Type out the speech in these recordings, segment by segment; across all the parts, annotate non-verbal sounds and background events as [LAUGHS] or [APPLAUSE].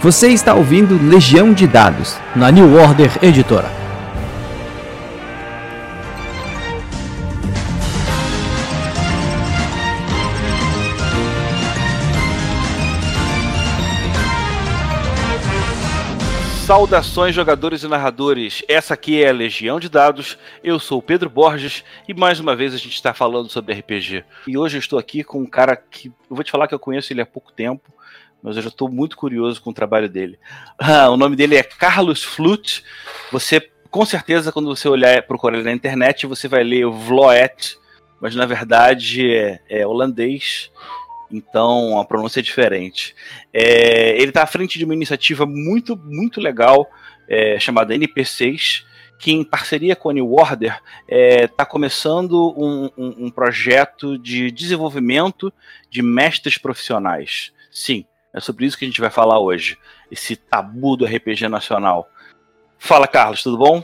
Você está ouvindo Legião de Dados na New Order Editora. Saudações, jogadores e narradores. Essa aqui é a Legião de Dados. Eu sou o Pedro Borges e mais uma vez a gente está falando sobre RPG. E hoje eu estou aqui com um cara que eu vou te falar que eu conheço ele há pouco tempo mas eu já estou muito curioso com o trabalho dele. Ah, o nome dele é Carlos Flut. Você, com certeza, quando você olhar procurar ele na internet, você vai ler Vloet, mas na verdade é, é holandês, então a pronúncia é diferente. É, ele está à frente de uma iniciativa muito, muito legal é, chamada NP6, que em parceria com a New Order está é, tá começando um, um, um projeto de desenvolvimento de mestres profissionais. Sim, é sobre isso que a gente vai falar hoje. Esse tabu do RPG nacional. Fala, Carlos, tudo bom?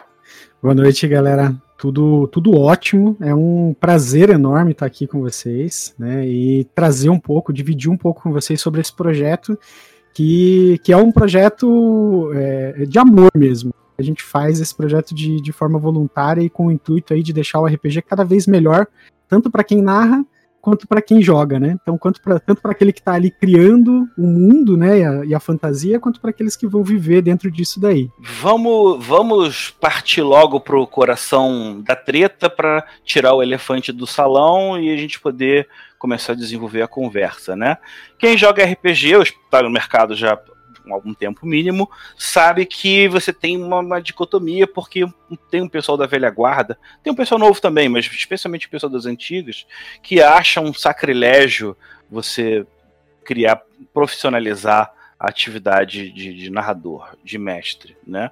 Boa noite, galera. Tudo, tudo ótimo. É um prazer enorme estar aqui com vocês, né? E trazer um pouco, dividir um pouco com vocês sobre esse projeto, que, que é um projeto é, de amor mesmo. A gente faz esse projeto de, de forma voluntária e com o intuito aí de deixar o RPG cada vez melhor, tanto para quem narra quanto para quem joga, né? Então, quanto pra, tanto para aquele que está ali criando o mundo, né, e a, e a fantasia, quanto para aqueles que vão viver dentro disso daí. Vamos, vamos partir logo pro coração da treta para tirar o elefante do salão e a gente poder começar a desenvolver a conversa, né? Quem joga RPG, está no mercado já algum tempo mínimo, sabe que você tem uma, uma, dicotomia, porque tem um pessoal da velha guarda, tem um pessoal novo também, mas especialmente o pessoal das antigas, que acha um sacrilégio você criar, profissionalizar a atividade de, de, narrador, de mestre, né?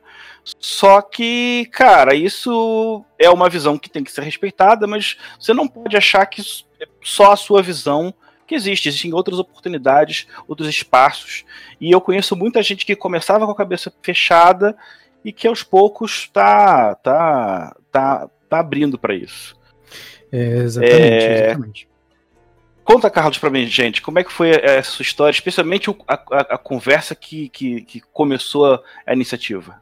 Só que, cara, isso é uma visão que tem que ser respeitada, mas você não pode achar que é só a sua visão que existe, existem outras oportunidades, outros espaços. E eu conheço muita gente que começava com a cabeça fechada e que aos poucos tá tá tá, tá abrindo para isso. É, exatamente, é... exatamente. Conta, Carlos, para mim, gente, como é que foi essa sua história, especialmente a, a, a conversa que, que, que começou a iniciativa?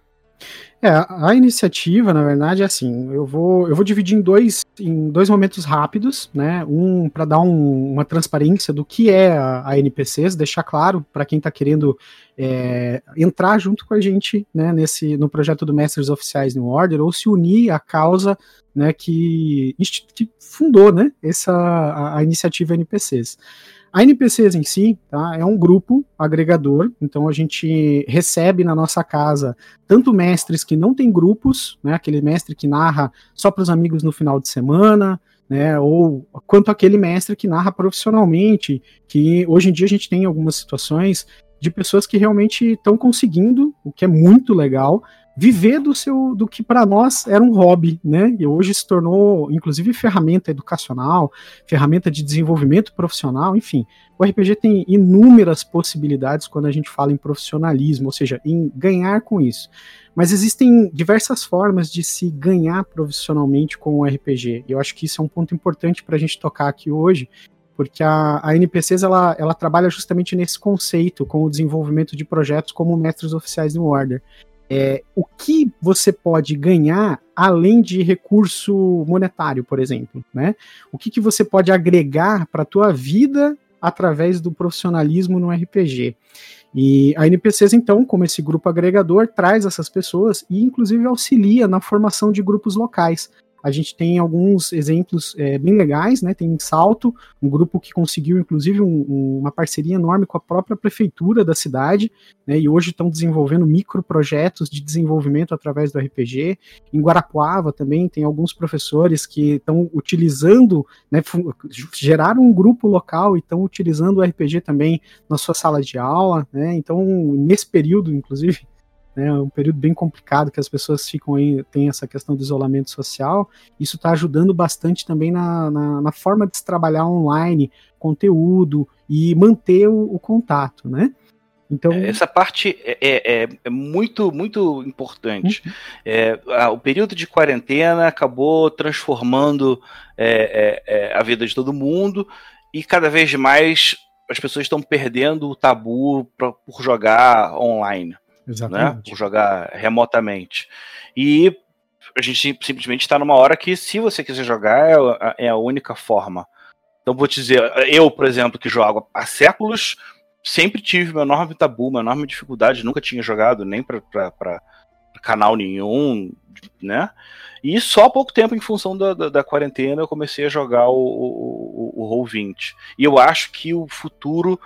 É, a iniciativa, na verdade, é assim, eu vou, eu vou dividir em dois, em dois momentos rápidos, né? Um para dar um, uma transparência do que é a, a NPCs, deixar claro para quem está querendo é, entrar junto com a gente, né, nesse, no projeto do Mestres Oficiais New Order, ou se unir à causa, né, que, que fundou, né, essa, a, a iniciativa NPCs. A NPCs em si tá, é um grupo agregador, então a gente recebe na nossa casa tanto mestres que não têm grupos, né, aquele mestre que narra só para os amigos no final de semana, né, ou quanto aquele mestre que narra profissionalmente, que hoje em dia a gente tem algumas situações de pessoas que realmente estão conseguindo, o que é muito legal, viver do seu do que para nós era um hobby, né? E hoje se tornou inclusive ferramenta educacional, ferramenta de desenvolvimento profissional, enfim. O RPG tem inúmeras possibilidades quando a gente fala em profissionalismo, ou seja, em ganhar com isso. Mas existem diversas formas de se ganhar profissionalmente com o RPG. E eu acho que isso é um ponto importante para a gente tocar aqui hoje, porque a, a NPCs ela, ela trabalha justamente nesse conceito, com o desenvolvimento de projetos como mestres oficiais no Order é, o que você pode ganhar além de recurso monetário, por exemplo, né? O que, que você pode agregar para a tua vida através do profissionalismo no RPG. E a NPCs, então, como esse grupo agregador, traz essas pessoas e, inclusive, auxilia na formação de grupos locais. A gente tem alguns exemplos é, bem legais, né? Tem Salto, um grupo que conseguiu, inclusive, um, um, uma parceria enorme com a própria prefeitura da cidade, né? E hoje estão desenvolvendo microprojetos de desenvolvimento através do RPG. Em Guarapuava também tem alguns professores que estão utilizando, né? Geraram um grupo local e estão utilizando o RPG também na sua sala de aula, né? Então, nesse período, inclusive, né, é um período bem complicado que as pessoas ficam aí, tem essa questão do isolamento social. Isso está ajudando bastante também na, na, na, forma de se trabalhar online, conteúdo e manter o, o contato, né? Então... É, essa parte é, é, é, é muito, muito importante. Uhum. É, a, o período de quarentena acabou transformando a vida de todo mundo e cada vez mais as pessoas estão perdendo o tabu pra, por jogar online. Exatamente. Né? Por jogar remotamente. E a gente simplesmente está numa hora que, se você quiser jogar, é, é a única forma. Então, vou te dizer, eu, por exemplo, que jogo há séculos, sempre tive uma enorme tabu, uma enorme dificuldade, nunca tinha jogado nem para canal nenhum, né? E só há pouco tempo, em função da, da, da quarentena, eu comecei a jogar o, o, o, o Roll20. E eu acho que o futuro,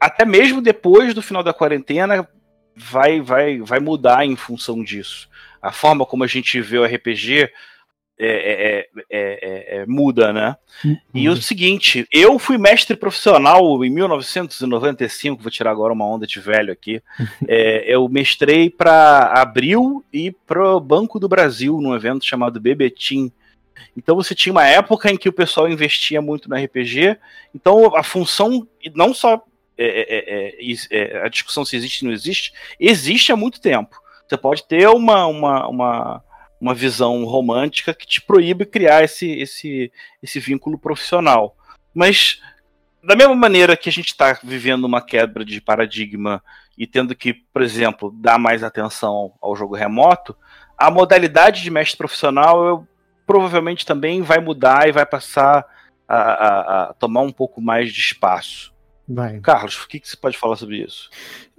até mesmo depois do final da quarentena, vai, vai, vai mudar em função disso. A forma como a gente vê o RPG é é, é, é, é, muda, né? Uhum. E o seguinte, eu fui mestre profissional em 1995, vou tirar agora uma onda de velho aqui. [LAUGHS] eu mestrei para Abril e para o Banco do Brasil num evento chamado Bebetim. Então você tinha uma época em que o pessoal investia muito no RPG. Então a função, não só a discussão se existe ou não existe, existe há muito tempo. Você pode ter uma, uma, uma uma visão romântica que te proíbe criar esse, esse, esse vínculo profissional. Mas, da mesma maneira que a gente está vivendo uma quebra de paradigma e tendo que, por exemplo, dar mais atenção ao jogo remoto, a modalidade de mestre profissional eu, provavelmente também vai mudar e vai passar a, a, a tomar um pouco mais de espaço. Vai. Carlos, o que, que você pode falar sobre isso?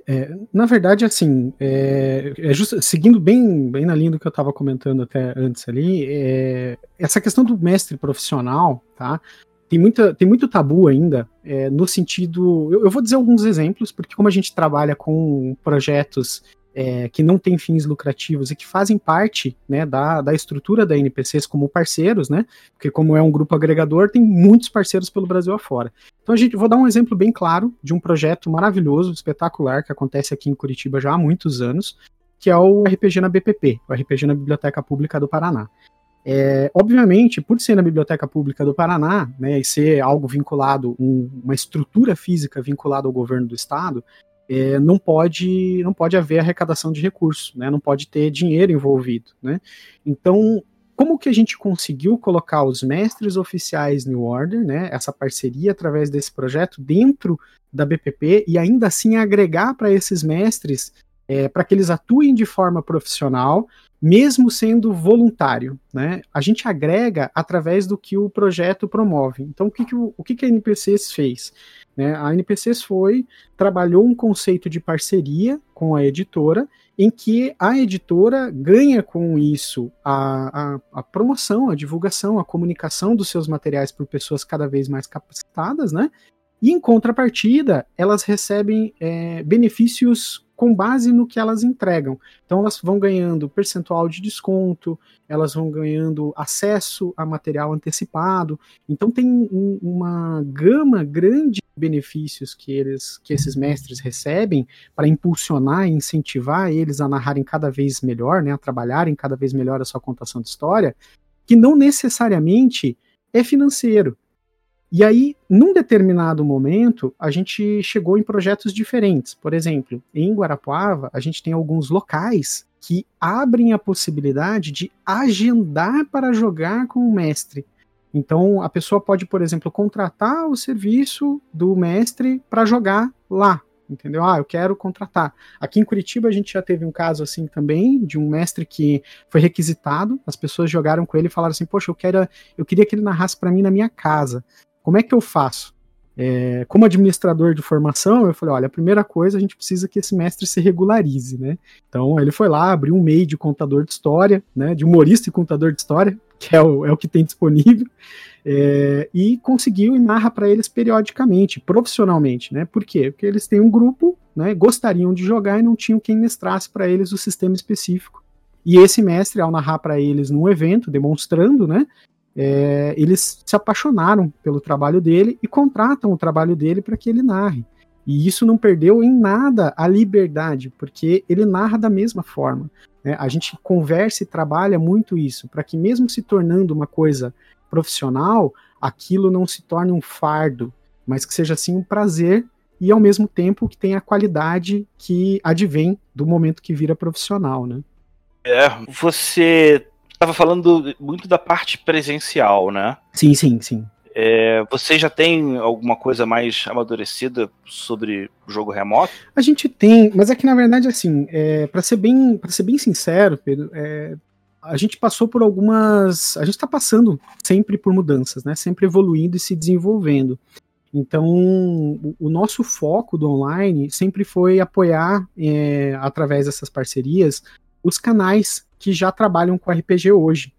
É, na verdade, assim, é, é just, seguindo bem, bem na linha do que eu estava comentando até antes ali, é, essa questão do mestre profissional, tá? Tem, muita, tem muito tabu ainda, é, no sentido. Eu, eu, vou dizer alguns exemplos, porque como a gente trabalha com projetos é, que não têm fins lucrativos e que fazem parte né, da, da estrutura da NPCs como parceiros, né? Porque como é um grupo agregador, tem muitos parceiros pelo Brasil afora. Então a gente vou dar um exemplo bem claro de um projeto maravilhoso, espetacular, que acontece aqui em Curitiba já há muitos anos, que é o RPG na BPP, o RPG na Biblioteca Pública do Paraná. É, obviamente, por ser na Biblioteca Pública do Paraná, né, e ser algo vinculado, um, uma estrutura física vinculada ao governo do estado, é, não pode não pode haver arrecadação de recursos, né? Não pode ter dinheiro envolvido, né? Então, como que a gente conseguiu colocar os mestres oficiais New Order, né? Essa parceria através desse projeto dentro da BPP e ainda assim agregar para esses mestres é, para que eles atuem de forma profissional, mesmo sendo voluntário, né? A gente agrega através do que o projeto promove. Então, o que, que, o, o que, que a NPCs fez? Né? A NPCs foi, trabalhou um conceito de parceria com a editora, em que a editora ganha com isso a, a, a promoção, a divulgação, a comunicação dos seus materiais por pessoas cada vez mais capacitadas, né? E em contrapartida, elas recebem é, benefícios com base no que elas entregam. Então elas vão ganhando percentual de desconto, elas vão ganhando acesso a material antecipado. Então tem um, uma gama grande de benefícios que eles, que esses mestres recebem para impulsionar e incentivar eles a narrarem cada vez melhor, né, a trabalharem cada vez melhor a sua contação de história, que não necessariamente é financeiro. E aí, num determinado momento, a gente chegou em projetos diferentes. Por exemplo, em Guarapuava, a gente tem alguns locais que abrem a possibilidade de agendar para jogar com o mestre. Então, a pessoa pode, por exemplo, contratar o serviço do mestre para jogar lá, entendeu? Ah, eu quero contratar. Aqui em Curitiba a gente já teve um caso assim também, de um mestre que foi requisitado, as pessoas jogaram com ele e falaram assim: "Poxa, eu quero eu queria que ele narrasse para mim na minha casa". Como é que eu faço? É, como administrador de formação, eu falei, olha, a primeira coisa, a gente precisa que esse mestre se regularize, né? Então, ele foi lá, abriu um MEI de contador de história, né, de humorista e contador de história, que é o, é o que tem disponível, é, e conseguiu e narra para eles periodicamente, profissionalmente, né? Por quê? Porque eles têm um grupo, né, gostariam de jogar e não tinham quem mestrasse para eles o sistema específico. E esse mestre, ao narrar para eles num evento, demonstrando, né, é, eles se apaixonaram pelo trabalho dele e contratam o trabalho dele para que ele narre. E isso não perdeu em nada a liberdade, porque ele narra da mesma forma. Né? A gente conversa e trabalha muito isso, para que, mesmo se tornando uma coisa profissional, aquilo não se torne um fardo, mas que seja assim um prazer e, ao mesmo tempo, que tenha a qualidade que advém do momento que vira profissional. Né? É, você estava falando muito da parte presencial, né? Sim, sim, sim. É, você já tem alguma coisa mais amadurecida sobre jogo remoto? A gente tem, mas é que na verdade assim, é, para ser bem, para ser bem sincero, Pedro, é, a gente passou por algumas, a gente está passando sempre por mudanças, né? Sempre evoluindo e se desenvolvendo. Então, o, o nosso foco do online sempre foi apoiar, é, através dessas parcerias, os canais que já trabalham com RPG hoje.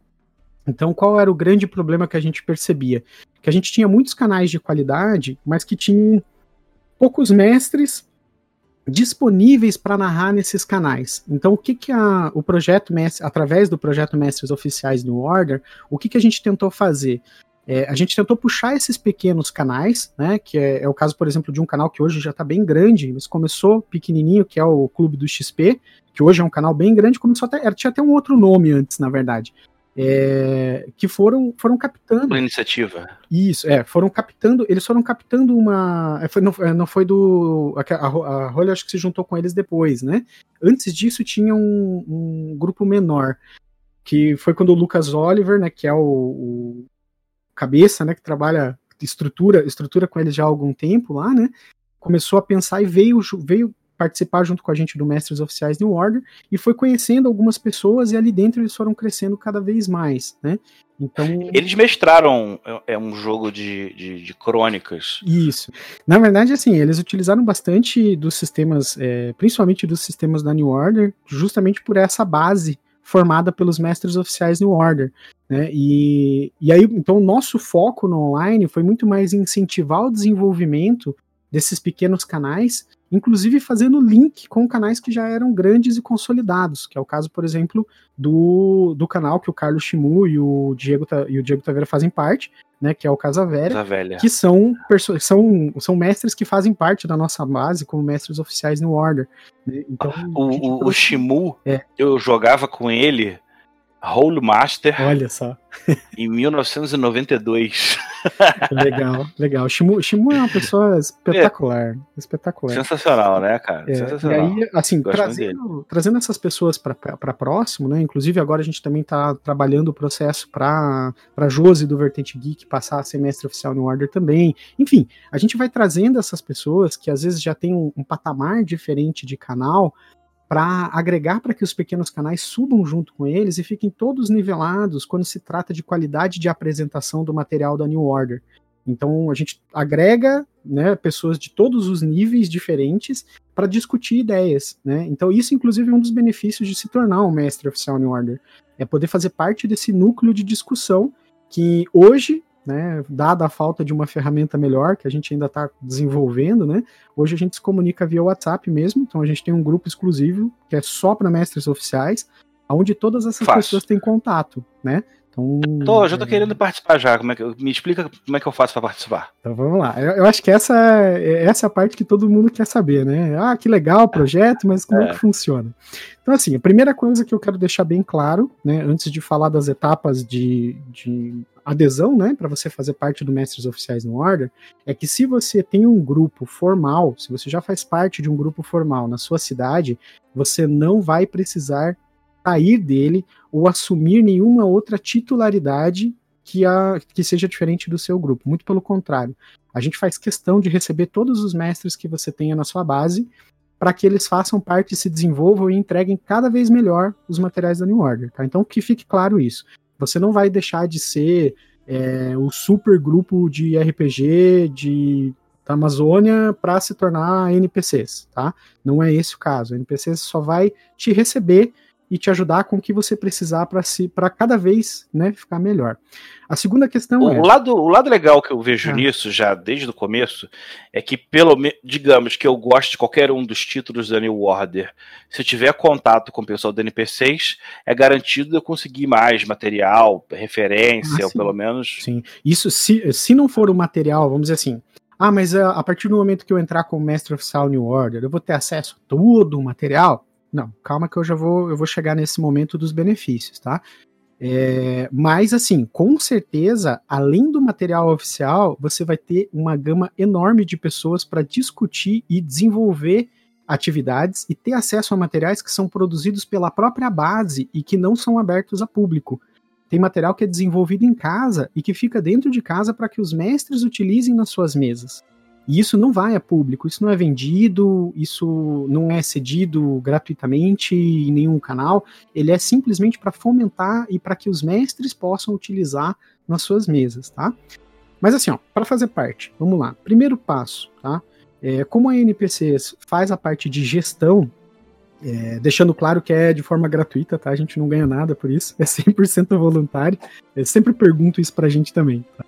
Então, qual era o grande problema que a gente percebia? Que a gente tinha muitos canais de qualidade, mas que tinham poucos mestres disponíveis para narrar nesses canais. Então, o que que a, o projeto Mestre, através do projeto Mestres Oficiais New Order, o que que a gente tentou fazer? É, a gente tentou puxar esses pequenos canais, né? Que é, é o caso, por exemplo, de um canal que hoje já está bem grande, mas começou pequenininho, que é o Clube do XP, que hoje é um canal bem grande, começou até, tinha até um outro nome antes, na verdade é, que foram, foram captando. Uma iniciativa. Isso, é, foram captando, eles foram captando uma. É, foi, não, é, não foi do. A, a, a acho que se juntou com eles depois, né? Antes disso tinha um, um grupo menor, que foi quando o Lucas Oliver, né, que é o, o cabeça, né, que trabalha estrutura, estrutura com eles já há algum tempo lá, né? Começou a pensar e veio, veio participar junto com a gente do Mestres Oficiais New Order e foi conhecendo algumas pessoas e ali dentro eles foram crescendo cada vez mais, né? Então eles mestraram é, é um jogo de, de, de crônicas. Isso. Na verdade, assim, eles utilizaram bastante dos sistemas, é, principalmente dos sistemas da New Order, justamente por essa base formada pelos mestres oficiais New Order. Né? E, e aí, então, o nosso foco no online foi muito mais incentivar o desenvolvimento desses pequenos canais inclusive fazendo link com canais que já eram grandes e consolidados, que é o caso, por exemplo, do, do canal que o Carlos Chimu e o Diego, e o Diego Taveira fazem parte, né, que é o Casa Velha, Velha. que são, são, são mestres que fazem parte da nossa base como mestres oficiais no Order. Né? Então, o, o, o Shimu, é. eu jogava com ele Role Master. Olha só. em 1992. [LAUGHS] legal, legal. Shimu, Shimu é uma pessoa espetacular. É. Espetacular. Sensacional, né, cara? É, Sensacional. E aí, assim, trazendo, trazendo essas pessoas para próximo, né? Inclusive, agora a gente também está trabalhando o processo para Josi do Vertente Geek passar semestre oficial no Order também. Enfim, a gente vai trazendo essas pessoas que às vezes já tem um, um patamar diferente de canal para agregar para que os pequenos canais subam junto com eles e fiquem todos nivelados quando se trata de qualidade de apresentação do material da New Order. Então a gente agrega né, pessoas de todos os níveis diferentes para discutir ideias. Né? Então isso, inclusive, é um dos benefícios de se tornar um mestre oficial New Order. É poder fazer parte desse núcleo de discussão que hoje né, dada a falta de uma ferramenta melhor que a gente ainda está desenvolvendo, né, hoje a gente se comunica via WhatsApp mesmo, então a gente tem um grupo exclusivo que é só para mestres oficiais, onde todas essas Fácil. pessoas têm contato, né? Então, tô, já tô é... querendo participar já. Como é que, me explica como é que eu faço para participar. Então vamos lá. Eu, eu, acho que essa, essa é a parte que todo mundo quer saber, né? Ah, que legal o projeto, mas como é. é que funciona? Então, assim, a primeira coisa que eu quero deixar bem claro, né, antes de falar das etapas de, de adesão, né, para você fazer parte do Mestres Oficiais no Order, é que se você tem um grupo formal, se você já faz parte de um grupo formal na sua cidade, você não vai precisar sair dele ou assumir nenhuma outra titularidade que, a, que seja diferente do seu grupo. Muito pelo contrário. A gente faz questão de receber todos os mestres que você tenha na sua base para que eles façam parte, se desenvolvam e entreguem cada vez melhor os materiais da New Order. Tá? Então que fique claro isso. Você não vai deixar de ser é, o super grupo de RPG de da Amazônia para se tornar NPCs, tá? Não é esse o caso. O NPC só vai te receber e te ajudar com o que você precisar para si, para cada vez né, ficar melhor. A segunda questão o é. Lado, o lado legal que eu vejo ah. nisso, já desde o começo, é que, pelo digamos que eu gosto de qualquer um dos títulos da New Order, se eu tiver contato com o pessoal do NPCs, é garantido eu conseguir mais material, referência, ah, ou pelo menos. Sim. Isso, se, se não for o material, vamos dizer assim. Ah, mas a, a partir do momento que eu entrar como mestre oficial New Order, eu vou ter acesso a todo o material? Não, calma que eu já vou, eu vou chegar nesse momento dos benefícios, tá? É, mas assim, com certeza, além do material oficial, você vai ter uma gama enorme de pessoas para discutir e desenvolver atividades e ter acesso a materiais que são produzidos pela própria base e que não são abertos a público. tem material que é desenvolvido em casa e que fica dentro de casa para que os mestres utilizem nas suas mesas. E isso não vai a público, isso não é vendido, isso não é cedido gratuitamente em nenhum canal. Ele é simplesmente para fomentar e para que os mestres possam utilizar nas suas mesas, tá? Mas assim, ó, para fazer parte, vamos lá. Primeiro passo, tá? É, como a NPCs faz a parte de gestão, é, deixando claro que é de forma gratuita, tá? A gente não ganha nada por isso, [LAUGHS] é 100% voluntário. Eu sempre pergunto isso pra gente também, tá?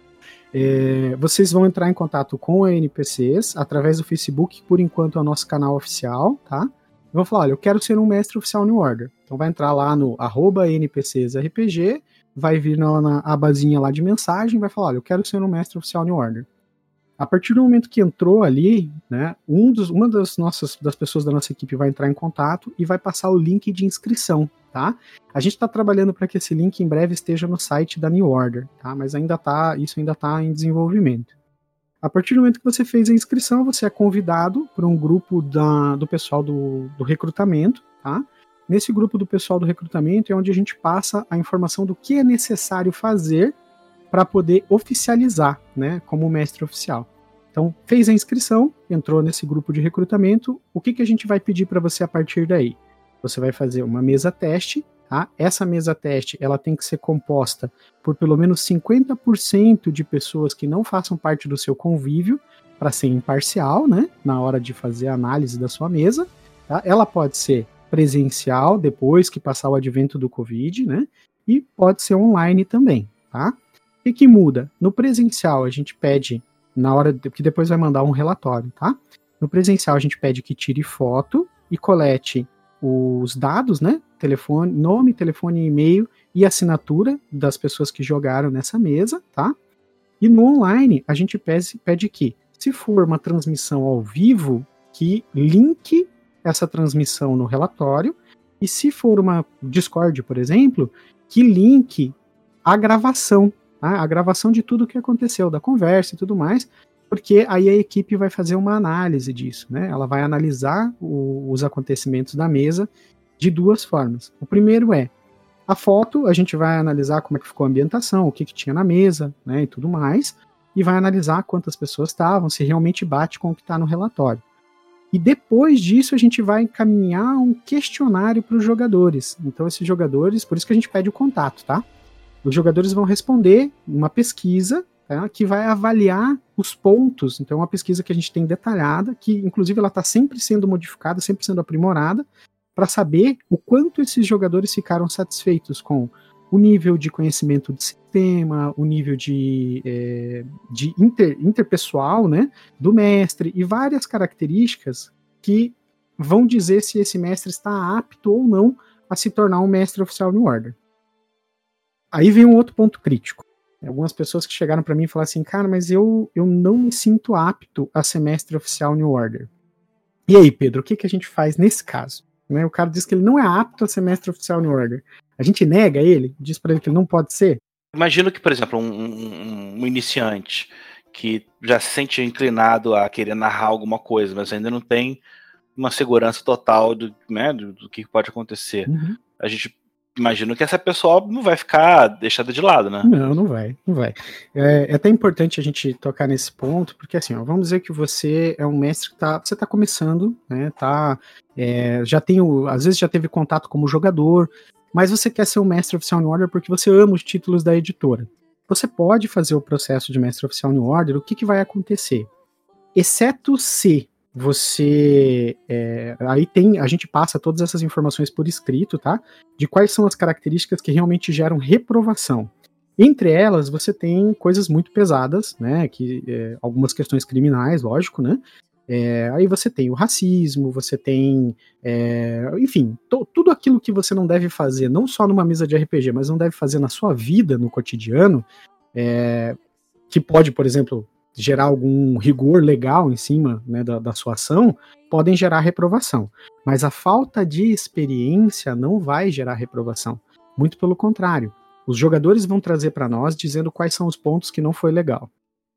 É, vocês vão entrar em contato com a NPCs através do Facebook, por enquanto é o nosso canal oficial, tá? Vão falar, olha, eu quero ser um mestre oficial New Order. Então vai entrar lá no NPCsRPG, vai vir na, na abazinha lá de mensagem, vai falar, olha, eu quero ser um mestre oficial New Order. A partir do momento que entrou ali, né, um dos, uma das nossas das pessoas da nossa equipe vai entrar em contato e vai passar o link de inscrição, tá? A gente está trabalhando para que esse link em breve esteja no site da New Order, tá? Mas ainda tá, isso ainda está em desenvolvimento. A partir do momento que você fez a inscrição, você é convidado para um grupo da, do pessoal do, do recrutamento, tá? Nesse grupo do pessoal do recrutamento é onde a gente passa a informação do que é necessário fazer para poder oficializar, né, como mestre oficial. Então, fez a inscrição, entrou nesse grupo de recrutamento, o que, que a gente vai pedir para você a partir daí? Você vai fazer uma mesa teste, tá? Essa mesa teste, ela tem que ser composta por pelo menos 50% de pessoas que não façam parte do seu convívio, para ser imparcial, né, na hora de fazer a análise da sua mesa, tá? Ela pode ser presencial depois que passar o advento do Covid, né? E pode ser online também, tá? O que, muda? No presencial, a gente pede, na hora de, que depois vai mandar um relatório, tá? No presencial, a gente pede que tire foto e colete os dados, né? Telefone, nome, telefone, e-mail e assinatura das pessoas que jogaram nessa mesa, tá? E no online, a gente pede, pede que, se for uma transmissão ao vivo, que link essa transmissão no relatório, e se for uma Discord, por exemplo, que link a gravação a gravação de tudo que aconteceu, da conversa e tudo mais, porque aí a equipe vai fazer uma análise disso, né? Ela vai analisar o, os acontecimentos da mesa de duas formas. O primeiro é a foto, a gente vai analisar como é que ficou a ambientação, o que, que tinha na mesa, né, e tudo mais, e vai analisar quantas pessoas estavam, se realmente bate com o que está no relatório. E depois disso a gente vai encaminhar um questionário para os jogadores. Então esses jogadores, por isso que a gente pede o contato, tá? Os jogadores vão responder uma pesquisa tá, que vai avaliar os pontos. Então, é uma pesquisa que a gente tem detalhada, que inclusive ela está sempre sendo modificada, sempre sendo aprimorada, para saber o quanto esses jogadores ficaram satisfeitos com o nível de conhecimento de sistema, o nível de, é, de inter, interpessoal né, do mestre e várias características que vão dizer se esse mestre está apto ou não a se tornar um mestre oficial New Order. Aí vem um outro ponto crítico. Algumas pessoas que chegaram para mim e falaram assim, cara, mas eu, eu não me sinto apto a semestre oficial New Order. E aí, Pedro, o que, que a gente faz nesse caso? Né, o cara diz que ele não é apto a semestre oficial New Order. A gente nega ele, diz para ele que ele não pode ser. Imagino que, por exemplo, um, um, um, iniciante que já se sente inclinado a querer narrar alguma coisa, mas ainda não tem uma segurança total do, né, do, do que pode acontecer. Uhum. A gente imagino que essa pessoa não vai ficar deixada de lado, né? Não, não vai, não vai. É, é até importante a gente tocar nesse ponto, porque assim, ó, vamos dizer que você é um mestre que tá, você tá começando, né, tá, é, já tem, o, às vezes já teve contato como jogador, mas você quer ser um mestre oficial New Order porque você ama os títulos da editora. Você pode fazer o processo de mestre oficial New Order, o que, que vai acontecer? Exceto se você é, aí tem a gente passa todas essas informações por escrito, tá? De quais são as características que realmente geram reprovação. Entre elas, você tem coisas muito pesadas, né? Que é, algumas questões criminais, lógico, né? É, aí você tem o racismo, você tem, é, enfim, tudo aquilo que você não deve fazer, não só numa mesa de RPG, mas não deve fazer na sua vida, no cotidiano, é, que pode, por exemplo, gerar algum rigor legal em cima né, da, da sua ação, podem gerar reprovação. Mas a falta de experiência não vai gerar reprovação. Muito pelo contrário. Os jogadores vão trazer para nós dizendo quais são os pontos que não foi legal.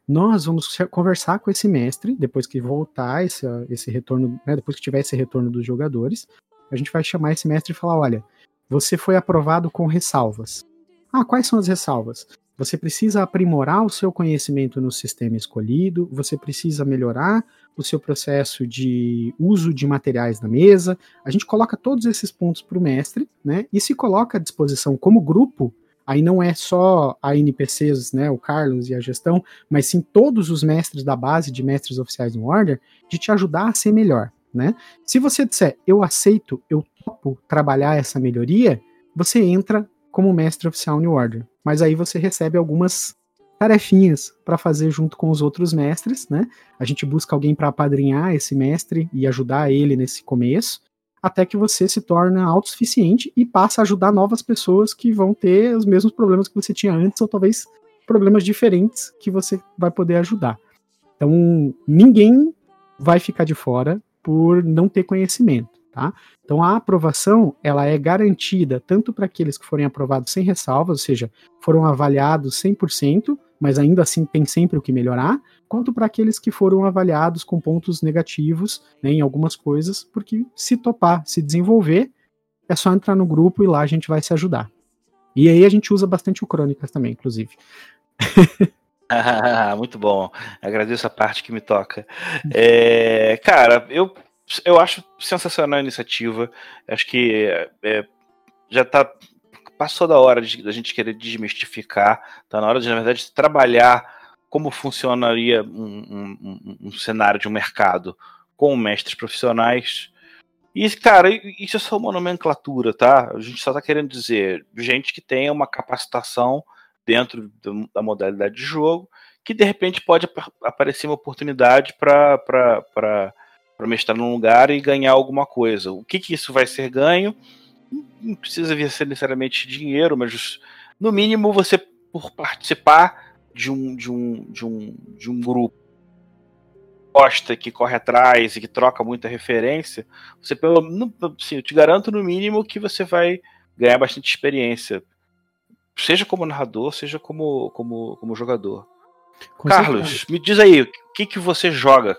Nós vamos conversar com esse mestre, depois que voltar esse, esse retorno, né, depois que tiver esse retorno dos jogadores, a gente vai chamar esse mestre e falar: olha, você foi aprovado com ressalvas. Ah, quais são as ressalvas? Você precisa aprimorar o seu conhecimento no sistema escolhido, você precisa melhorar o seu processo de uso de materiais na mesa. A gente coloca todos esses pontos para o mestre, né? E se coloca à disposição como grupo. Aí não é só a NPCs, né, o Carlos e a gestão, mas sim todos os mestres da base de mestres oficiais no Order, de te ajudar a ser melhor, né? Se você disser, eu aceito, eu topo trabalhar essa melhoria, você entra como mestre oficial New Order. Mas aí você recebe algumas tarefinhas para fazer junto com os outros mestres, né? A gente busca alguém para apadrinhar esse mestre e ajudar ele nesse começo, até que você se torna autossuficiente e passa a ajudar novas pessoas que vão ter os mesmos problemas que você tinha antes, ou talvez problemas diferentes que você vai poder ajudar. Então, ninguém vai ficar de fora por não ter conhecimento. Tá? Então a aprovação ela é garantida tanto para aqueles que forem aprovados sem ressalvas, ou seja, foram avaliados 100%, mas ainda assim tem sempre o que melhorar, quanto para aqueles que foram avaliados com pontos negativos né, em algumas coisas, porque se topar, se desenvolver, é só entrar no grupo e lá a gente vai se ajudar. E aí a gente usa bastante o Crônicas também, inclusive. Ah, [LAUGHS] muito bom. Agradeço a parte que me toca. É, cara, eu eu acho sensacional a iniciativa. Acho que é, já está passou da hora da gente querer desmistificar. Está na hora de, na verdade, trabalhar como funcionaria um, um, um, cenário de um mercado com mestres profissionais. E, cara, isso é só uma nomenclatura, tá? A gente só está querendo dizer gente que tenha uma capacitação dentro da modalidade de jogo, que de repente pode aparecer uma oportunidade para para mestrar num lugar e ganhar alguma coisa. O que, que isso vai ser ganho? Não precisa vir ser necessariamente dinheiro, mas no mínimo você por participar de um de um de um, de um grupo gosta, que corre atrás e que troca muita referência, você pelo assim, eu te garanto no mínimo que você vai ganhar bastante experiência, seja como narrador, seja como como, como jogador. Com Carlos, certeza. me diz aí, o que que você joga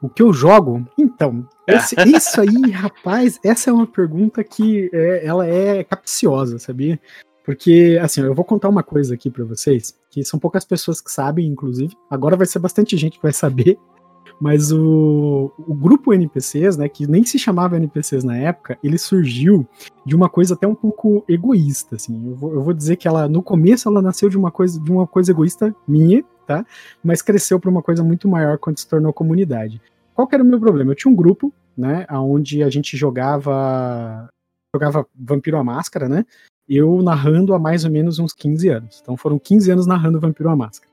o que eu jogo? Então, esse, [LAUGHS] isso aí, rapaz, essa é uma pergunta que é, ela é capciosa, sabia? Porque, assim, eu vou contar uma coisa aqui para vocês, que são poucas pessoas que sabem, inclusive. Agora vai ser bastante gente que vai saber. Mas o, o grupo NPCs, né, que nem se chamava NPCs na época, ele surgiu de uma coisa até um pouco egoísta, assim. Eu vou, eu vou dizer que ela, no começo, ela nasceu de uma coisa, de uma coisa egoísta minha, tá? Mas cresceu para uma coisa muito maior quando se tornou comunidade. Qual era o meu problema? Eu tinha um grupo, né, onde a gente jogava jogava Vampiro à Máscara, né? Eu narrando há mais ou menos uns 15 anos. Então foram 15 anos narrando Vampiro à Máscara.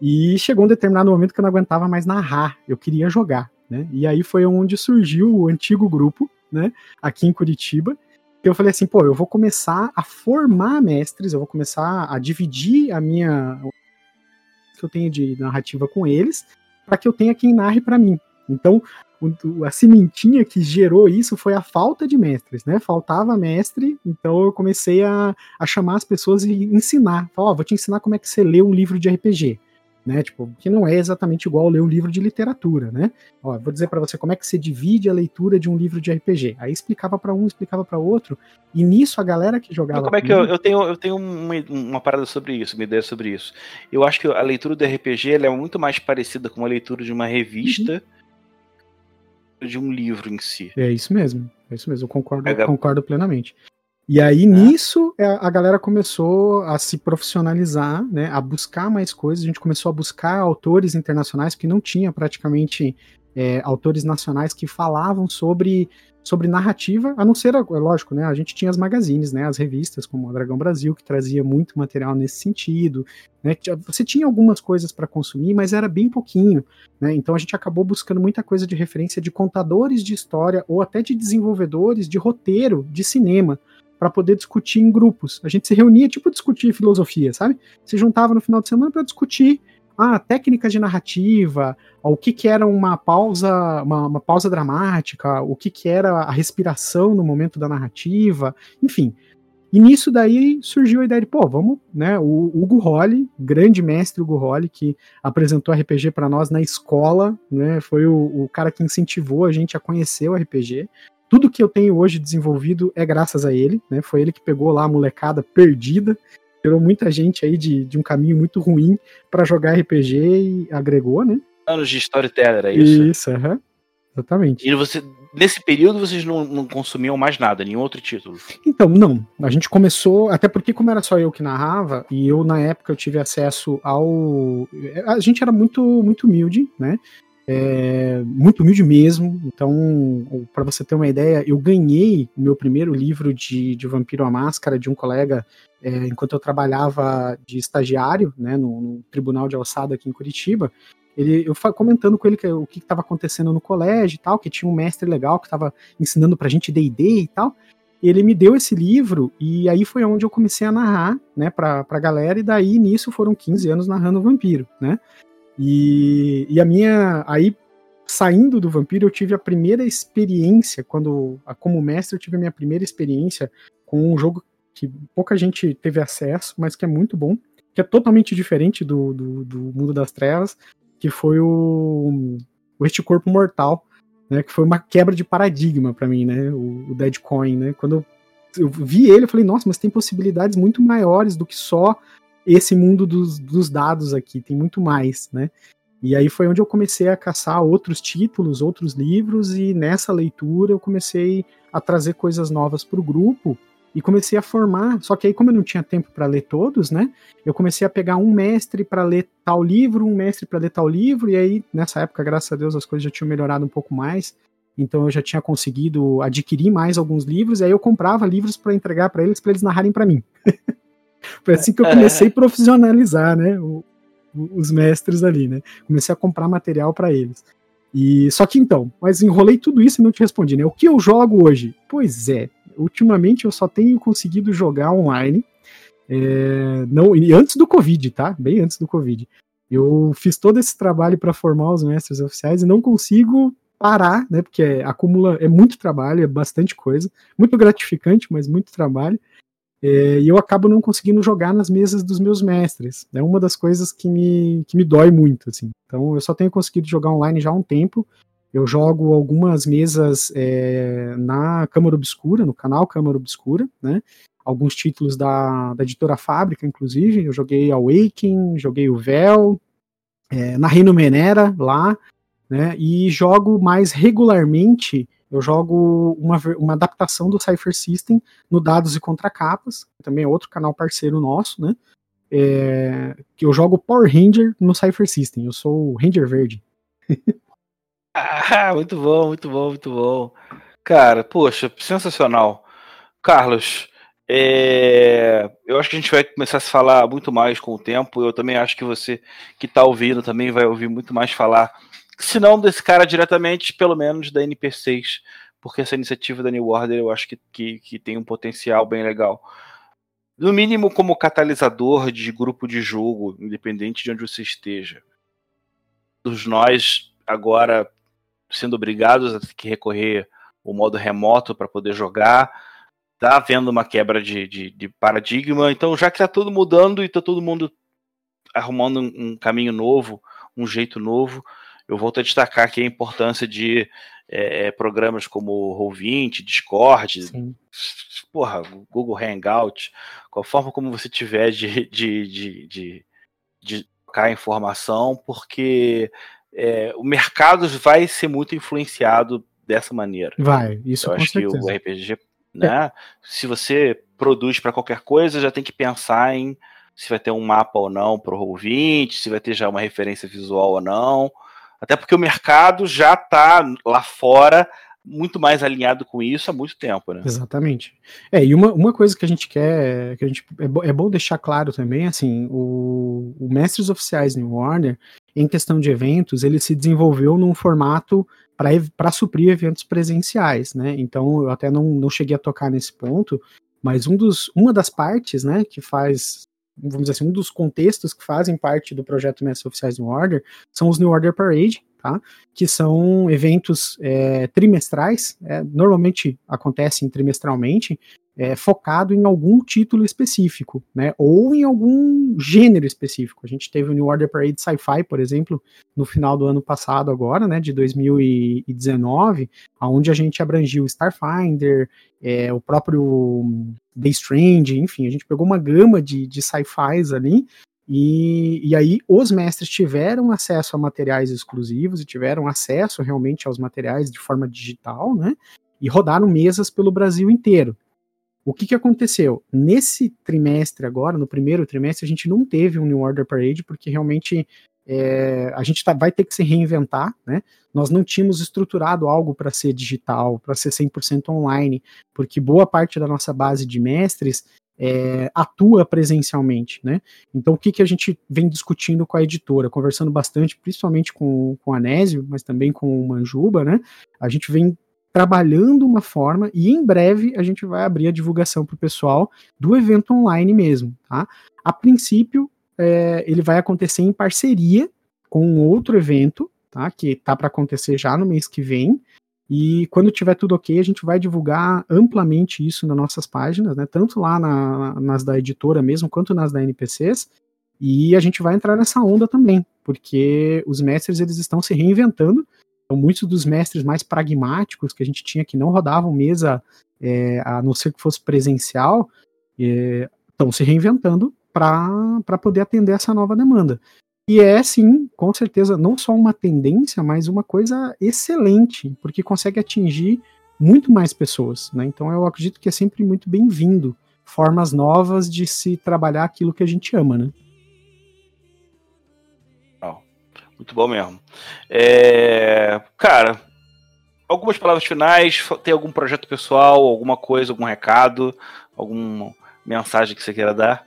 E chegou um determinado momento que eu não aguentava mais narrar, eu queria jogar, né? E aí foi onde surgiu o antigo grupo, né, aqui em Curitiba, eu falei assim, pô, eu vou começar a formar mestres, eu vou começar a dividir a minha que eu tenho de narrativa com eles, para que eu tenha quem narre para mim. Então, a cimentinha que gerou isso foi a falta de mestres, né? Faltava mestre, então eu comecei a, a chamar as pessoas e ensinar. Falar, oh, vou te ensinar como é que você lê um livro de RPG né? Tipo, que não é exatamente igual ler um livro de literatura, né? Ó, vou dizer para você como é que você divide a leitura de um livro de RPG. Aí explicava para um, explicava para outro, e nisso a galera que jogava. como é que eu, eu tenho eu tenho uma, uma parada sobre isso, uma ideia sobre isso. Eu acho que a leitura do RPG é muito mais parecida com a leitura de uma revista. Uhum. De um livro em si. É isso mesmo. É isso mesmo, eu concordo, é, concordo plenamente. E aí, nisso, é, a galera começou a se profissionalizar, né, a buscar mais coisas. A gente começou a buscar autores internacionais, porque não tinha praticamente é, autores nacionais que falavam sobre, sobre narrativa, a não ser, é lógico, né, a gente tinha as magazines, né, as revistas, como o Dragão Brasil, que trazia muito material nesse sentido. Né, você tinha algumas coisas para consumir, mas era bem pouquinho. Né, então a gente acabou buscando muita coisa de referência de contadores de história ou até de desenvolvedores de roteiro de cinema para poder discutir em grupos. A gente se reunia, tipo, discutir filosofia, sabe? Se juntava no final de semana para discutir ah, técnicas de narrativa, o que, que era uma pausa, uma, uma, pausa dramática, o que, que era a respiração no momento da narrativa, enfim. E nisso daí surgiu a ideia de, pô, vamos, né, o Hugo Holly, grande mestre Hugo Holly, que apresentou RPG para nós na escola, né, foi o, o, cara que incentivou a gente a conhecer o RPG, tudo que eu tenho hoje desenvolvido é graças a ele, né? Foi ele que pegou lá a molecada perdida tirou muita gente aí de, de um caminho muito ruim para jogar RPG e agregou, né? Anos de storyteller, é isso? Isso, uhum. exatamente. E você, nesse período vocês não, não, consumiam mais nada, nenhum outro título? Então, não. A gente começou, até porque como era só eu que narrava, e eu na época eu tive acesso ao... A gente era muito, muito humilde, né? É, muito humilde mesmo. Então, para você ter uma ideia, eu ganhei o meu primeiro livro de, de Vampiro à Máscara de um colega é, enquanto eu trabalhava de estagiário né, no, no, Tribunal de Alçada aqui em Curitiba. Ele, eu comentando com ele que, o que estava acontecendo no colégio e tal, que tinha um mestre legal que estava ensinando pra gente D&D e tal. Ele me deu esse livro e aí foi onde eu comecei a narrar, né, pra, pra galera, e daí nisso foram 15 anos narrando Vampiro, né? E, e a minha. Aí, saindo do Vampiro, eu tive a primeira experiência, quando, como mestre, eu tive a minha primeira experiência com um jogo que pouca gente teve acesso, mas que é muito bom, que é totalmente diferente do, do, do Mundo das Trevas, que foi o, o Este Corpo Mortal, né, que foi uma quebra de paradigma para mim, né, o, o Dead Coin, né, quando eu, eu vi ele, eu falei, nossa, mas tem possibilidades muito maiores do que só esse mundo dos, dos dados aqui, tem muito mais, né? E aí foi onde eu comecei a caçar outros títulos, outros livros, e nessa leitura eu comecei a trazer coisas novas para o grupo e comecei a formar. Só que aí, como eu não tinha tempo para ler todos, né? Eu comecei a pegar um mestre para ler tal livro, um mestre para ler tal livro, e aí nessa época, graças a Deus, as coisas já tinham melhorado um pouco mais. Então eu já tinha conseguido adquirir mais alguns livros, e aí eu comprava livros para entregar para eles, para eles narrarem para mim. [LAUGHS] Foi assim que eu comecei a profissionalizar, né? O, os mestres ali, né? Comecei a comprar material para eles. E só que então, mas enrolei tudo isso e não te respondi, né? O que eu jogo hoje? Pois é, ultimamente eu só tenho conseguido jogar online. É, não, e antes do Covid, tá? Bem antes do Covid. Eu fiz todo esse trabalho para formar os mestres oficiais e não consigo parar, né? Porque é, acumula, é muito trabalho, é bastante coisa, muito gratificante, mas muito trabalho. É, e eu acabo não conseguindo jogar nas mesas dos meus mestres. É uma das coisas que me, que me dói muito, assim. Então eu só tenho conseguido jogar online já há um tempo. Eu jogo algumas mesas é, na Câmara Obscura, no canal Câmara Obscura, né? Alguns títulos da, da editora Fábrica, inclusive. Eu joguei Awaken, joguei o Véu, é, na Reino Menera lá, né? E jogo mais regularmente eu jogo uma, uma adaptação do Cypher System no Dados e Contracapas, também é outro canal parceiro nosso, né? É, que eu jogo Power Ranger no Cypher System. Eu sou o Ranger Verde. [LAUGHS] ah, muito bom, muito bom, muito bom. Cara, poxa, sensacional. Carlos, é, eu acho que a gente vai começar a se falar muito mais com o tempo. Eu também acho que você que está ouvindo também vai ouvir muito mais falar se não desse cara diretamente, pelo menos da NP6, porque essa iniciativa da New Order eu acho que, que, que tem um potencial bem legal. No mínimo, como catalisador de grupo de jogo, independente de onde você esteja. Dos nós, agora, sendo obrigados a ter que recorrer ao modo remoto para poder jogar, tá havendo uma quebra de, de, de, paradigma. Então, já que tá tudo mudando e tá todo mundo arrumando um, um caminho novo, um jeito novo, eu volto a destacar aqui a importância de é, é programas como Roll20, Discord, Sim. porra, Google Hangout, com a forma como você tiver de, de, de, de, de trocar informação, porque é, o mercado vai ser muito influenciado dessa maneira. Vai, isso Eu acho certeza. que o RPG, né, é. se você produz para qualquer coisa, já tem que pensar em se vai ter um mapa ou não para o Roll20, se vai ter já uma referência visual ou não. Até porque o mercado já está lá fora muito mais alinhado com isso há muito tempo, né? Exatamente. É, e uma, uma coisa que a gente quer, que a gente, é, bo, é bom deixar claro também, assim, o, o Mestres Oficiais New Warner, em questão de eventos, ele se desenvolveu num formato para suprir eventos presenciais, né? Então, eu até não, não cheguei a tocar nesse ponto, mas um dos, uma das partes, né, que faz vamos dizer assim, um dos contextos que fazem parte do projeto Mestres Oficiais New Order são os New Order Parade, tá? Que são eventos é, trimestrais, é, normalmente acontecem trimestralmente, é, focado em algum título específico, né? Ou em algum gênero específico. A gente teve o New Order Parade Sci-Fi, por exemplo, no final do ano passado, agora, né? De 2019, onde a gente abrangiu Starfinder, é, o próprio The Strange, enfim, a gente pegou uma gama de, de sci-fis ali. E, e aí os mestres tiveram acesso a materiais exclusivos e tiveram acesso realmente aos materiais de forma digital, né? E rodaram mesas pelo Brasil inteiro. O que, que aconteceu? Nesse trimestre agora, no primeiro trimestre, a gente não teve um New Order Parade, porque realmente é, a gente tá, vai ter que se reinventar, né? Nós não tínhamos estruturado algo para ser digital, para ser 100% online, porque boa parte da nossa base de mestres é, atua presencialmente, né? Então, o que, que a gente vem discutindo com a editora, conversando bastante, principalmente com, com Anésio, mas também com o Manjuba, né? A gente vem trabalhando uma forma e em breve a gente vai abrir a divulgação para o pessoal do evento online mesmo, tá? A princípio, é, ele vai acontecer em parceria com um outro evento, tá? Que tá para acontecer já no mês que vem. E quando tiver tudo ok, a gente vai divulgar amplamente isso nas nossas páginas, né? Tanto lá na, nas da editora mesmo, quanto nas da NPCs. E a gente vai entrar nessa onda também, porque os mestres eles estão se reinventando então, muitos dos mestres mais pragmáticos que a gente tinha que não rodavam mesa, é, a não ser que fosse presencial, é, estão se reinventando para poder atender essa nova demanda. E é, sim, com certeza, não só uma tendência, mas uma coisa excelente, porque consegue atingir muito mais pessoas. Né? Então, eu acredito que é sempre muito bem-vindo formas novas de se trabalhar aquilo que a gente ama. Né? Muito bom mesmo. É, cara, algumas palavras finais. Tem algum projeto pessoal, alguma coisa, algum recado, alguma mensagem que você queira dar?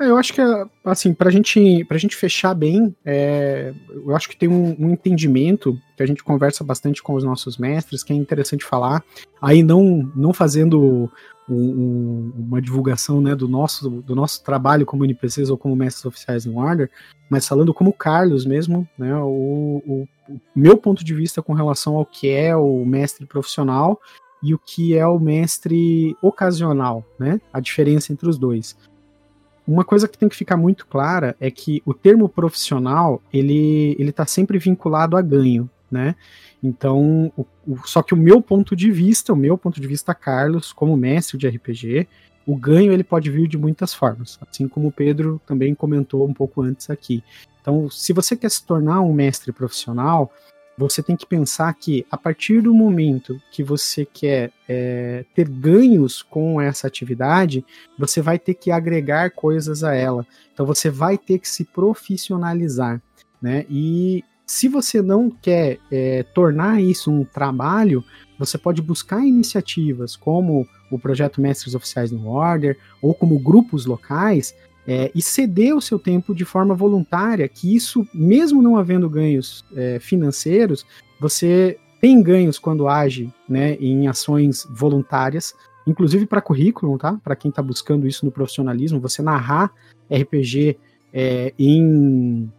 É, eu acho que, assim, pra gente, pra gente fechar bem, é, eu acho que tem um, um, entendimento que a gente conversa bastante com os nossos mestres, que é interessante falar. Aí não, não fazendo um, uma divulgação né, do, nosso, do nosso trabalho como NPCs ou como mestres oficiais no Order, mas falando como Carlos mesmo, né, o, o, o, meu ponto de vista com relação ao que é o mestre profissional e o que é o mestre ocasional, né, a diferença entre os dois. Uma coisa que tem que ficar muito clara é que o termo profissional ele está sempre vinculado a ganho, né? Então, o, o, só que o meu ponto de vista, o meu ponto de vista, Carlos, como mestre de RPG, o ganho ele pode vir de muitas formas, assim como o Pedro também comentou um pouco antes aqui. Então, se você quer se tornar um mestre profissional, você tem que pensar que a partir do momento que você quer é, ter ganhos com essa atividade, você vai ter que agregar coisas a ela. Então, você vai ter que se profissionalizar. Né? E se você não quer é, tornar isso um trabalho, você pode buscar iniciativas como o projeto Mestres Oficiais no Order ou como grupos locais é, e ceder o seu tempo de forma voluntária, que isso, mesmo não havendo ganhos é, financeiros, você tem ganhos quando age né, em ações voluntárias, inclusive para currículo, tá? Para quem está buscando isso no profissionalismo, você narrar RPG é, em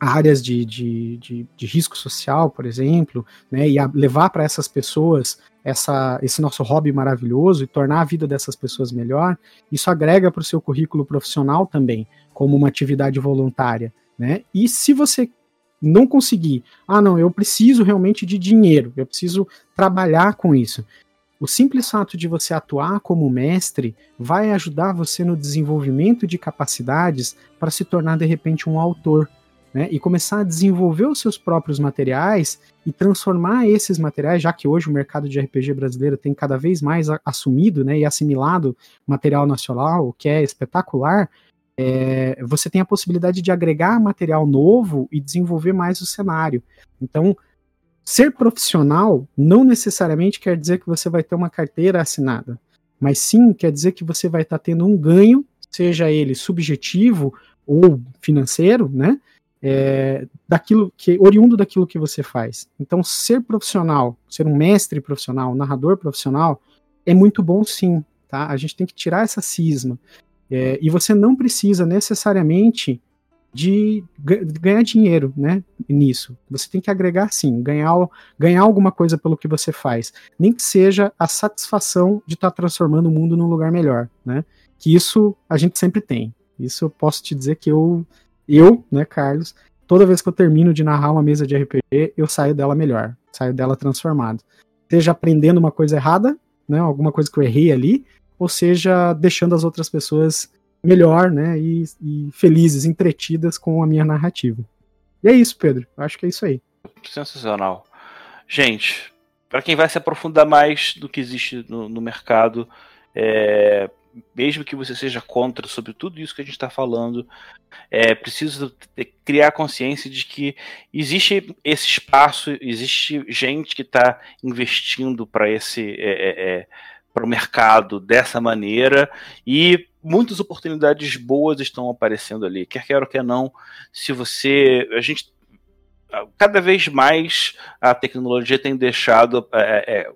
áreas de, de, de, de, risco social, por exemplo, né, e levar para essas pessoas essa, esse nosso hobby maravilhoso e tornar a vida dessas pessoas melhor, isso agrega para o seu currículo profissional também, como uma atividade voluntária. Né? E se você não conseguir, ah, não, eu preciso realmente de dinheiro, eu preciso trabalhar com isso. O simples fato de você atuar como mestre vai ajudar você no desenvolvimento de capacidades para se tornar de repente um autor, né, e começar a desenvolver os seus próprios materiais e transformar esses materiais, já que hoje o mercado de RPG brasileiro tem cada vez mais assumido né, e assimilado material nacional, o que é espetacular, é, você tem a possibilidade de agregar material novo e desenvolver mais o cenário. Então, ser profissional não necessariamente quer dizer que você vai ter uma carteira assinada, mas sim quer dizer que você vai estar tendo um ganho, seja ele subjetivo ou financeiro, né? É, daquilo que oriundo daquilo que você faz. Então, ser profissional, ser um mestre profissional, um narrador profissional, é muito bom sim, tá? A gente tem que tirar essa cisma. É, e você não precisa necessariamente de ganhar dinheiro, né? Nisso. Você tem que agregar sim, ganhar, ganhar alguma coisa pelo que você faz. Nem que seja a satisfação de estar tá transformando o mundo num lugar melhor, né? Que isso a gente sempre tem. Isso eu posso te dizer que eu, eu, né, Carlos, toda vez que eu termino de narrar uma mesa de RPG, eu saio dela melhor, saio dela transformado. Seja aprendendo uma coisa errada, né, alguma coisa que eu errei ali, ou seja, deixando as outras pessoas melhor, né, e, e felizes, entretidas com a minha narrativa. E é isso, Pedro. Acho que é isso aí. Sensacional. Gente, para quem vai se aprofundar mais do que existe no, no mercado, é, mesmo que você seja contra sobre tudo isso que a gente está falando, é preciso criar consciência de que existe esse espaço, existe gente que está investindo para esse é, é, é para o mercado dessa maneira e muitas oportunidades boas estão aparecendo ali. Quer queira ou quer não, se você a gente cada vez mais a tecnologia tem deixado é, é,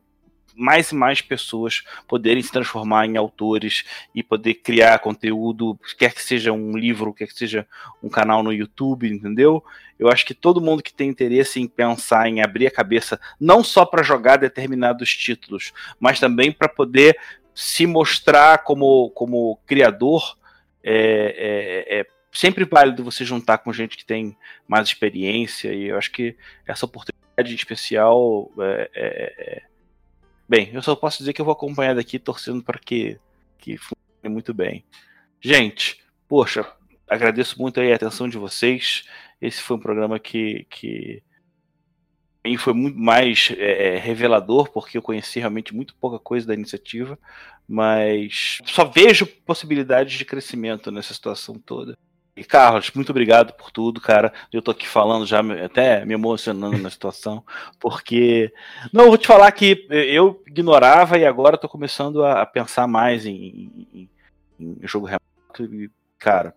mais e mais pessoas poderem se transformar em autores e poder criar conteúdo, quer que seja um livro, quer que seja um canal no YouTube, entendeu? Eu acho que todo mundo que tem interesse em pensar, em abrir a cabeça, não só para jogar determinados títulos, mas também para poder se mostrar como, como criador, é, é, é sempre válido você juntar com gente que tem mais experiência, e eu acho que essa oportunidade especial é, é, é Bem, eu só posso dizer que eu vou acompanhar daqui torcendo para que, que funcione muito bem. Gente, poxa, agradeço muito aí a atenção de vocês. Esse foi um programa que, que foi muito mais é, é, revelador, porque eu conheci realmente muito pouca coisa da iniciativa, mas só vejo possibilidades de crescimento nessa situação toda. E Carlos, muito obrigado por tudo, cara. Eu tô aqui falando já, até me emocionando na [LAUGHS] situação, porque. Não, eu vou te falar que eu ignorava e agora tô começando a pensar mais em, em, em jogo remoto. E, cara,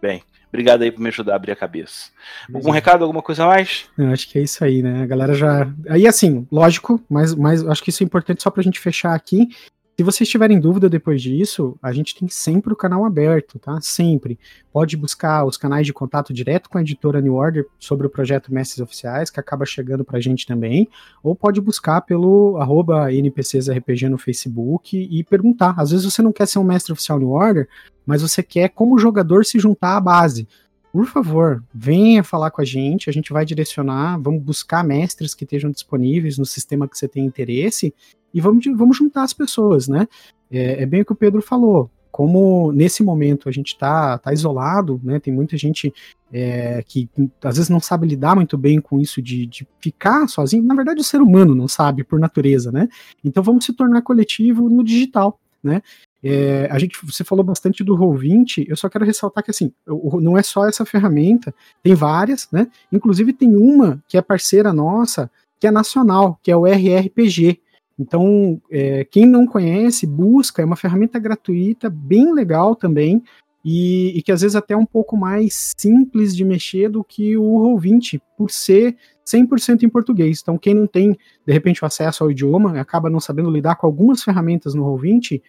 bem, obrigado aí por me ajudar a abrir a cabeça. Algum recado, alguma coisa mais? Eu acho que é isso aí, né? A galera já. Aí, assim, lógico, mas, mas acho que isso é importante só pra gente fechar aqui. Se vocês tiverem dúvida depois disso, a gente tem sempre o canal aberto, tá? Sempre. Pode buscar os canais de contato direto com a editora New Order sobre o projeto Mestres Oficiais, que acaba chegando pra gente também, ou pode buscar pelo arroba NPCsRPG no Facebook e perguntar. Às vezes você não quer ser um mestre oficial New Order, mas você quer, como jogador, se juntar à base por favor, venha falar com a gente, a gente vai direcionar, vamos buscar mestres que estejam disponíveis no sistema que você tem interesse e vamos, vamos juntar as pessoas, né? É, é bem o que o Pedro falou. Como nesse momento a gente está tá isolado, né? Tem muita gente é, que às vezes não sabe lidar muito bem com isso de, de ficar sozinho. Na verdade, o ser humano não sabe por natureza, né? Então vamos se tornar coletivo no digital, né? É, a gente, você falou bastante do Roll20, eu só quero ressaltar que assim, não é só essa ferramenta, tem várias, né? Inclusive tem uma que é parceira nossa, que é nacional, que é o RRPG, então, é, quem não conhece, busca, é uma ferramenta gratuita, bem legal também, e, e, que às vezes até é um pouco mais simples de mexer do que o Roll20, por ser 100% em português. Então, quem não tem, de repente, o acesso ao idioma, acaba não sabendo lidar com algumas ferramentas no Roll20,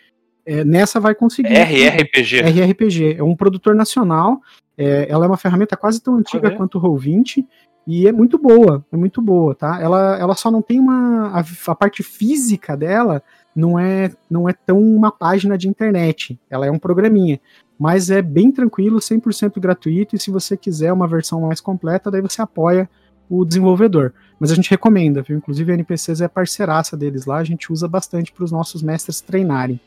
é, nessa vai conseguir. RRPG. RRPG, é um produtor nacional, é, ela é uma ferramenta quase tão antiga quanto o Roll20, e é muito boa, é muito boa, tá? Ela, ela só não tem uma. A, a, parte física dela não é, não é tão uma página de internet. Ela é um programinha. Mas é bem tranquilo, 100% gratuito. E se você quiser uma versão mais completa, daí você apoia o desenvolvedor. Mas a gente recomenda, viu? Inclusive a NPCs é parceiraça deles lá, a gente usa bastante para os nossos mestres treinarem.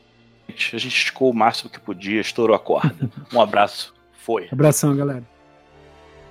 A gente esticou o máximo que podia, estourou a corda. [LAUGHS] Um abraço, foi. Abração, galera.